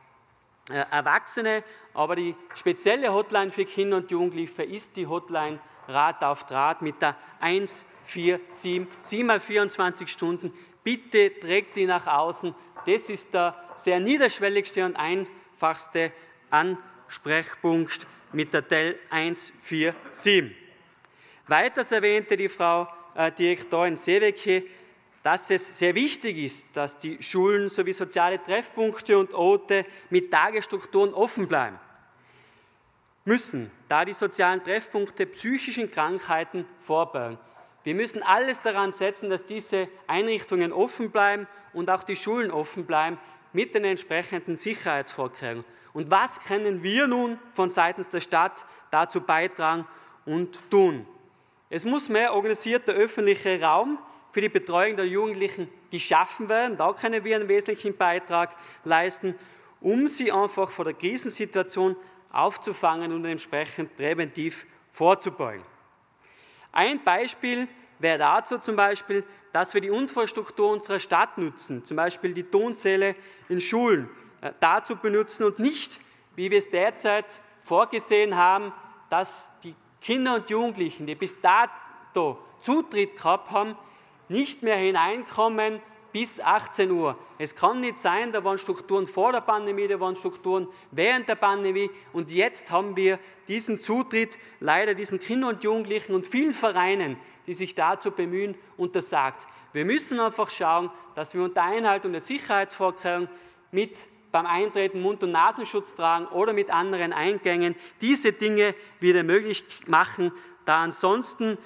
äh, Erwachsene, aber die spezielle Hotline für Kinder und Jugendliche ist die Hotline Rat auf Draht mit der 147, 7 24 Stunden. Bitte trägt die nach außen. Das ist der sehr niederschwelligste und einfachste Ansprechpunkt mit der TEL 147. Weiters erwähnte die Frau äh, Direktorin Sewecke, dass es sehr wichtig ist, dass die Schulen sowie soziale Treffpunkte und Orte mit Tagesstrukturen offen bleiben müssen, da die sozialen Treffpunkte psychischen Krankheiten vorbeugen. Wir müssen alles daran setzen, dass diese Einrichtungen offen bleiben und auch die Schulen offen bleiben mit den entsprechenden Sicherheitsvorkehrungen. Und was können wir nun von seitens der Stadt dazu beitragen und tun? Es muss mehr organisierter öffentlicher Raum für die Betreuung der Jugendlichen geschaffen werden. Da können wir einen wesentlichen Beitrag leisten, um sie einfach vor der Krisensituation aufzufangen und entsprechend präventiv vorzubeugen. Ein Beispiel wäre dazu zum Beispiel, dass wir die Infrastruktur unserer Stadt nutzen, zum Beispiel die Tonsäle in Schulen, äh, dazu benutzen und nicht, wie wir es derzeit vorgesehen haben, dass die Kinder und Jugendlichen, die bis dato Zutritt gehabt haben, nicht mehr hineinkommen bis 18 Uhr. Es kann nicht sein, da waren Strukturen vor der Pandemie, da waren Strukturen während der Pandemie und jetzt haben wir diesen Zutritt leider diesen Kindern und Jugendlichen und vielen Vereinen, die sich dazu bemühen, untersagt. Wir müssen einfach schauen, dass wir unter Einhaltung der Sicherheitsvorkehrungen mit beim Eintreten Mund- und Nasenschutz tragen oder mit anderen Eingängen diese Dinge wieder möglich machen, da ansonsten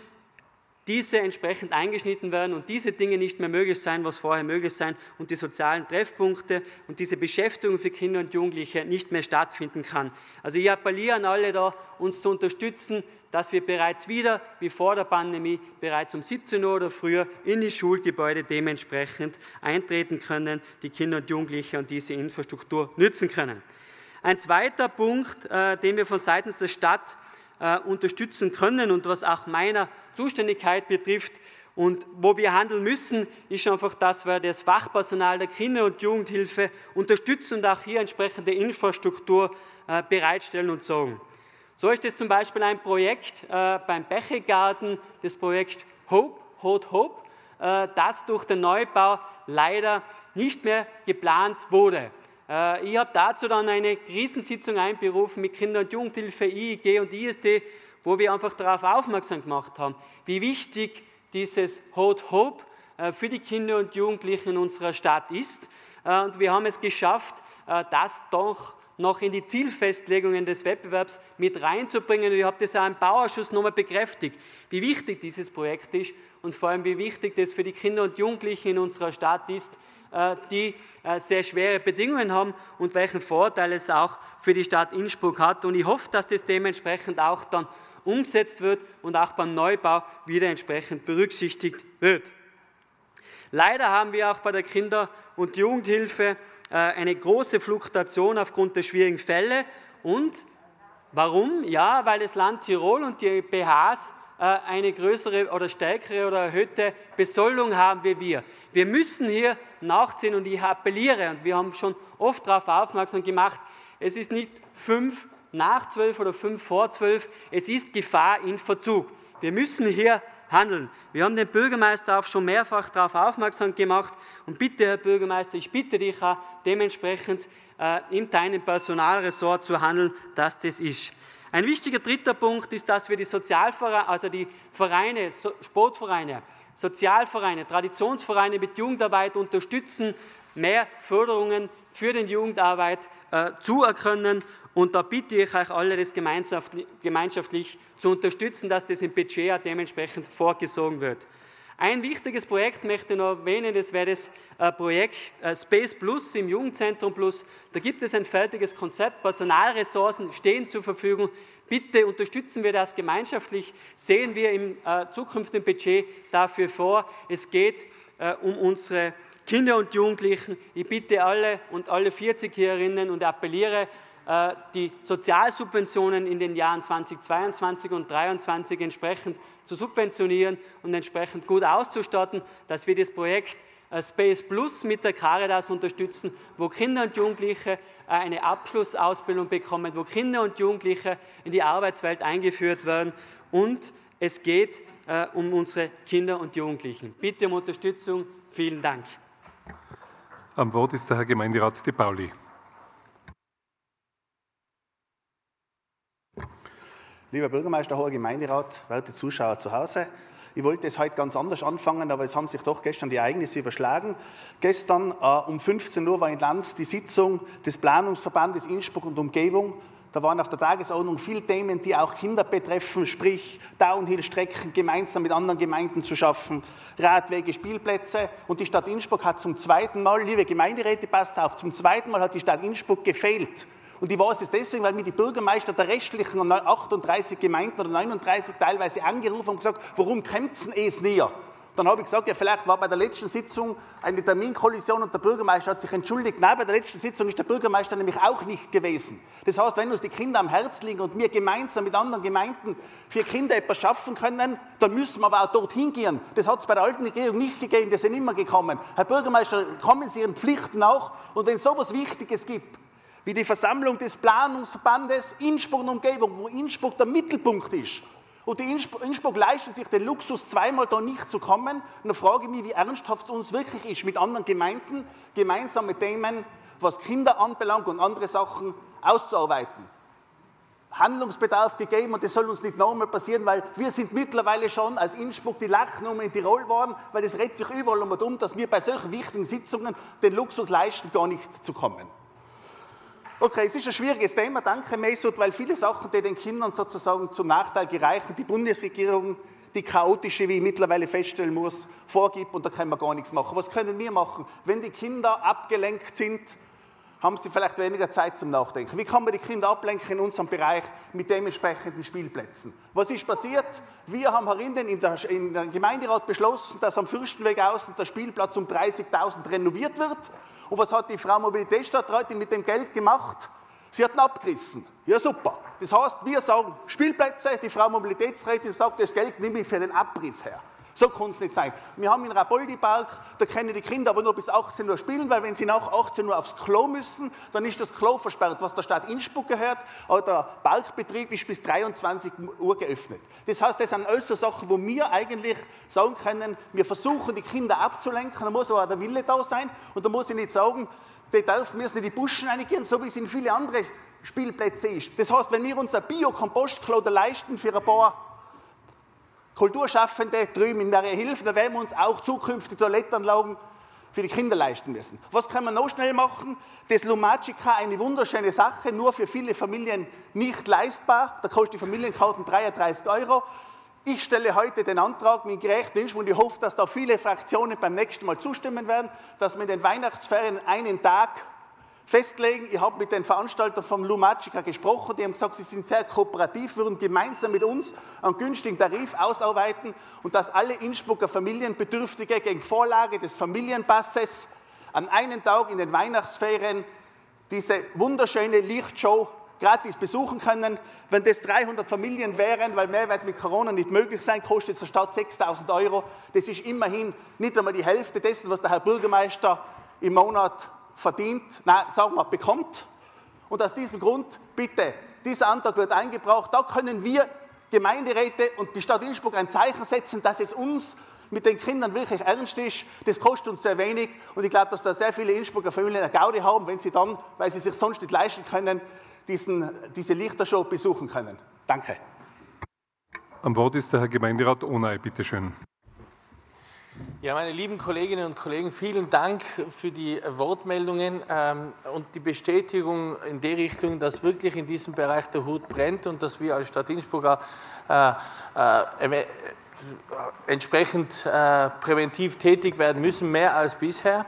diese entsprechend eingeschnitten werden und diese Dinge nicht mehr möglich sein, was vorher möglich sein und die sozialen Treffpunkte und diese Beschäftigung für Kinder und Jugendliche nicht mehr stattfinden kann. Also ich appelliere an alle da, uns zu unterstützen, dass wir bereits wieder, wie vor der Pandemie, bereits um 17 Uhr oder früher in die Schulgebäude dementsprechend eintreten können, die Kinder und Jugendliche und diese Infrastruktur nützen können. Ein zweiter Punkt, äh, den wir von seitens der Stadt unterstützen können und was auch meiner Zuständigkeit betrifft und wo wir handeln müssen, ist einfach, dass wir das Fachpersonal der Kinder- und Jugendhilfe unterstützen und auch hier entsprechende Infrastruktur äh, bereitstellen und sorgen. So ist es zum Beispiel ein Projekt äh, beim Bechegarten, das Projekt Hope, Hold Hope, äh, das durch den Neubau leider nicht mehr geplant wurde. Äh, ich habe dazu dann eine Krisensitzung einberufen mit Kinder- und Jugendhilfe, IIG und ISD, wo wir einfach darauf aufmerksam gemacht haben, wie wichtig dieses Hold Hope äh, für die Kinder und Jugendlichen in unserer Stadt ist. Äh, und wir haben es geschafft, das doch noch in die Zielfestlegungen des Wettbewerbs mit reinzubringen. Und ich habe das auch im Bauausschuss nochmal bekräftigt, wie wichtig dieses Projekt ist und vor allem wie wichtig das für die Kinder und Jugendlichen in unserer Stadt ist, die äh, sehr schwere Bedingungen haben und welchen Vorteil es auch für die Stadt Innsbruck hat. Und ich hoffe, dass das dementsprechend auch dann umgesetzt wird und auch beim Neubau wieder entsprechend berücksichtigt wird. Leider haben wir auch bei der Kinder- und Jugendhilfe äh, eine große Fluktuation aufgrund der schwierigen Fälle. Und warum? Ja, weil das Land Tirol und die BHs äh, eine größere oder stärkere oder erhöhte Besoldung haben wie wir. Wir müssen hier nachziehen und ich appelliere, und wir haben schon oft darauf aufmerksam gemacht, es ist nicht fünf nach zwölf oder fünf vor zwölf, es ist Gefahr in Verzug. Wir müssen hier handeln. Wir haben den Bürgermeister auch schon mehrfach darauf aufmerksam gemacht und bitte, Herr Bürgermeister, ich bitte dich auch dementsprechend äh, in deinem Personalressort zu handeln, dass das ist. Ein wichtiger dritter Punkt ist, dass wir die Sozialvereine, also die Vereine, Sportvereine, Sozialvereine, Traditionsvereine mit Jugendarbeit unterstützen, mehr Förderungen für die Jugendarbeit äh, zuerkennen. Und da bitte ich euch alle, das gemeinschaftlich, gemeinschaftlich zu unterstützen, dass das im Budget dementsprechend vorgesogen wird. Ein wichtiges Projekt möchte ich noch erwähnen, das wäre das äh, Projekt äh, Space Plus im Jugendzentrum Plus. Da gibt es ein fertiges Konzept, Personalressourcen stehen zur Verfügung. Bitte unterstützen wir das gemeinschaftlich, sehen wir im äh, zukünftigen Budget dafür vor. Es geht um unsere Kinder und Jugendlichen. Ich bitte alle und alle 40-Jährinnen und appelliere, die Sozialsubventionen in den Jahren 2022 und 2023 entsprechend zu subventionieren und entsprechend gut auszustatten, dass wir das Projekt äh, Space Plus mit der Caritas unterstützen, wo Kinder und Jugendliche äh, eine Abschlussausbildung bekommen, wo Kinder und Jugendliche in die Arbeitswelt eingeführt werden und es geht um unsere Kinder und Jugendlichen. Bitte um Unterstützung. Vielen Dank. Am Wort ist der Herr Gemeinderat De Pauli. Lieber Bürgermeister, hoher Gemeinderat, werte Zuschauer zu Hause, ich wollte es heute ganz anders anfangen, aber es haben sich doch gestern die Ereignisse überschlagen. Gestern äh, um 15 Uhr war in Lanz die Sitzung des Planungsverbandes Innsbruck und Umgebung. Da waren auf der Tagesordnung viele Themen, die auch Kinder betreffen, sprich Downhill-Strecken gemeinsam mit anderen Gemeinden zu schaffen, Radwege, Spielplätze. Und die Stadt Innsbruck hat zum zweiten Mal, liebe Gemeinderäte, passt auf, zum zweiten Mal hat die Stadt Innsbruck gefehlt und ich weiß es deswegen, weil mir die Bürgermeister der restlichen 38 Gemeinden oder 39 teilweise angerufen haben und gesagt, warum kämpfen es näher? Dann habe ich gesagt, ja, vielleicht war bei der letzten Sitzung eine Terminkollision und der Bürgermeister hat sich entschuldigt. Nein, bei der letzten Sitzung ist der Bürgermeister nämlich auch nicht gewesen. Das heißt, wenn uns die Kinder am Herzen liegen und wir gemeinsam mit anderen Gemeinden für Kinder etwas schaffen können, dann müssen wir aber auch dorthin gehen. Das hat es bei der alten Regierung nicht gegeben, die sind immer gekommen. Herr Bürgermeister, kommen Sie Ihren Pflichten auch und wenn es so etwas Wichtiges gibt, wie die Versammlung des Planungsverbandes Innsbruck und Umgebung, wo Innsbruck der Mittelpunkt ist. Und die Innsbruck, leistet sich den Luxus, zweimal da nicht zu kommen. Und dann frage ich mich, wie ernsthaft es uns wirklich ist, mit anderen Gemeinden gemeinsam mit Themen, was Kinder anbelangt und andere Sachen auszuarbeiten. Handlungsbedarf gegeben und das soll uns nicht nochmal passieren, weil wir sind mittlerweile schon als Innsbruck die Lachnummer in Tirol geworden, weil es redet sich überall um und um, dass wir bei solchen wichtigen Sitzungen den Luxus leisten, gar nicht zu kommen. Okay, es ist ein schwieriges Thema, danke Mesut, weil viele Sachen, die den Kindern sozusagen zum Nachteil gereichen, die Bundesregierung, die chaotische, wie ich mittlerweile feststellen muss, vorgibt und da können wir gar nichts machen. Was können wir machen? Wenn die Kinder abgelenkt sind, haben sie vielleicht weniger Zeit zum Nachdenken. Wie kann man die Kinder ablenken in unserem Bereich mit dementsprechenden Spielplätzen? Was ist passiert? Wir haben herinnen in der, in der Gemeinderat beschlossen, dass am Fürstenweg außen der Spielplatz um 30.000 renoviert wird und was hat die Frau Mobilitätsstadträtin mit dem Geld gemacht? Sie hat ihn abgerissen. Ja, super. Das heißt, wir sagen Spielplätze, die Frau Mobilitätsrätin sagt, das Geld nehme ich für den Abriss her. So kann es nicht sein. Wir haben in Rapoldi Park, da können die Kinder aber nur bis 18 Uhr spielen, weil wenn sie nach 18 Uhr aufs Klo müssen, dann ist das Klo versperrt, was der Stadt Innsbruck gehört. Aber der Parkbetrieb ist bis 23 Uhr geöffnet. Das heißt, das sind alles so Sachen, wo wir eigentlich sagen können, wir versuchen die Kinder abzulenken, da muss aber auch der Wille da sein und da muss ich nicht sagen, die dürfen müssen in die Buschen reingehen, so wie es in viele andere Spielplätze ist. Das heißt, wenn wir uns ein Bio-Kompostklo leisten für ein paar Kulturschaffende drüben in der Hilfe, da werden wir uns auch zukünftig Toilettenanlagen für die Kinder leisten müssen. Was kann man noch schnell machen? Das Lumagica, eine wunderschöne Sache, nur für viele Familien nicht leistbar. Da kostet die Familienkarte 33 Euro. Ich stelle heute den Antrag mit gerechten Wünschen und ich hoffe, dass da viele Fraktionen beim nächsten Mal zustimmen werden, dass wir in den Weihnachtsferien einen Tag festlegen. Ich habe mit den Veranstaltern vom Lumagica gesprochen, die haben gesagt, sie sind sehr kooperativ, würden gemeinsam mit uns einen günstigen Tarif ausarbeiten und dass alle Innsbrucker Familienbedürftige gegen Vorlage des Familienpasses an einem Tag in den Weihnachtsferien diese wunderschöne Lichtshow gratis besuchen können. Wenn das 300 Familien wären, weil mehr wird mit Corona nicht möglich sein, kostet der Stadt 6000 Euro. Das ist immerhin nicht einmal die Hälfte dessen, was der Herr Bürgermeister im Monat verdient, nein, sagen wir, bekommt. Und aus diesem Grund, bitte, dieser Antrag wird eingebracht. Da können wir Gemeinderäte und die Stadt Innsbruck ein Zeichen setzen, dass es uns mit den Kindern wirklich ernst ist. Das kostet uns sehr wenig und ich glaube, dass da sehr viele Innsbrucker Familien eine Gaudi haben, wenn sie dann, weil sie sich sonst nicht leisten können, diesen, diese Lichtershow besuchen können. Danke. Am Wort ist der Herr Gemeinderat Onay, bitteschön. Ja, meine lieben Kolleginnen und Kollegen, vielen Dank für die Wortmeldungen ähm, und die Bestätigung in die Richtung, dass wirklich in diesem Bereich der Hut brennt und dass wir als Stadt Innsbruck äh, äh, entsprechend äh, präventiv tätig werden müssen, mehr als bisher.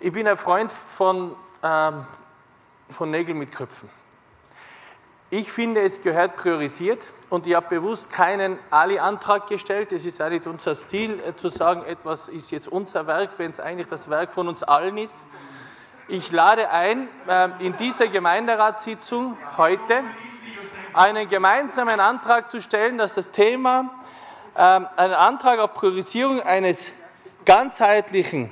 Ich bin ein Freund von, ähm, von Nägeln mit Köpfen. Ich finde, es gehört priorisiert und ich habe bewusst keinen Ali-Antrag gestellt. Es ist nicht unser Stil, äh, zu sagen, etwas ist jetzt unser Werk, wenn es eigentlich das Werk von uns allen ist. Ich lade ein, ähm, in dieser Gemeinderatssitzung heute einen gemeinsamen Antrag zu stellen, dass das Thema, ähm, einen Antrag auf Priorisierung eines ganzheitlichen,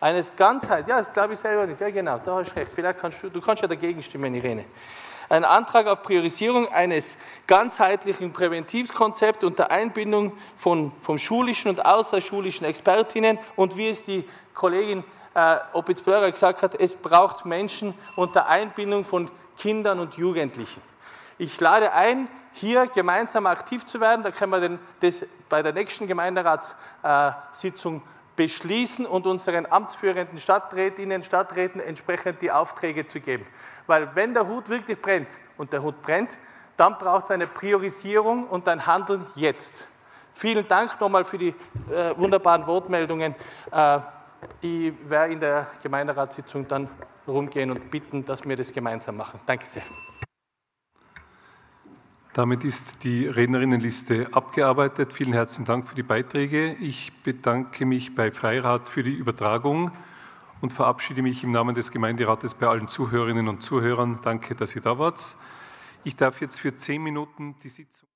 eines ganzheitlichen, ja, das glaube ich selber nicht, ja genau, da hast du recht, vielleicht kannst du, du kannst ja dagegen stimmen, Irene. Ein Antrag auf Priorisierung eines ganzheitlichen Präventivkonzepts unter Einbindung von, von schulischen und außerschulischen Expertinnen und wie es die Kollegin äh, Opitz-Blörer gesagt hat, es braucht Menschen unter Einbindung von Kindern und Jugendlichen. Ich lade ein, hier gemeinsam aktiv zu werden. Da können wir das bei der nächsten Gemeinderatssitzung beschließen und unseren amtsführenden Stadträtinnen Stadträten entsprechend die Aufträge zu geben. Weil wenn der Hut wirklich brennt und der Hut brennt, dann braucht es eine Priorisierung und ein Handeln jetzt. Vielen Dank nochmal für die äh, wunderbaren Wortmeldungen. Äh, ich werde in der Gemeinderatssitzung dann rumgehen und bitten, dass wir das gemeinsam machen. Danke sehr. Damit ist die Rednerinnenliste abgearbeitet. Vielen herzlichen Dank für die Beiträge. Ich bedanke mich bei Freirat für die Übertragung und verabschiede mich im Namen des Gemeinderates bei allen Zuhörerinnen und Zuhörern. Danke, dass ihr da wart. Ich darf jetzt für zehn Minuten die Sitzung.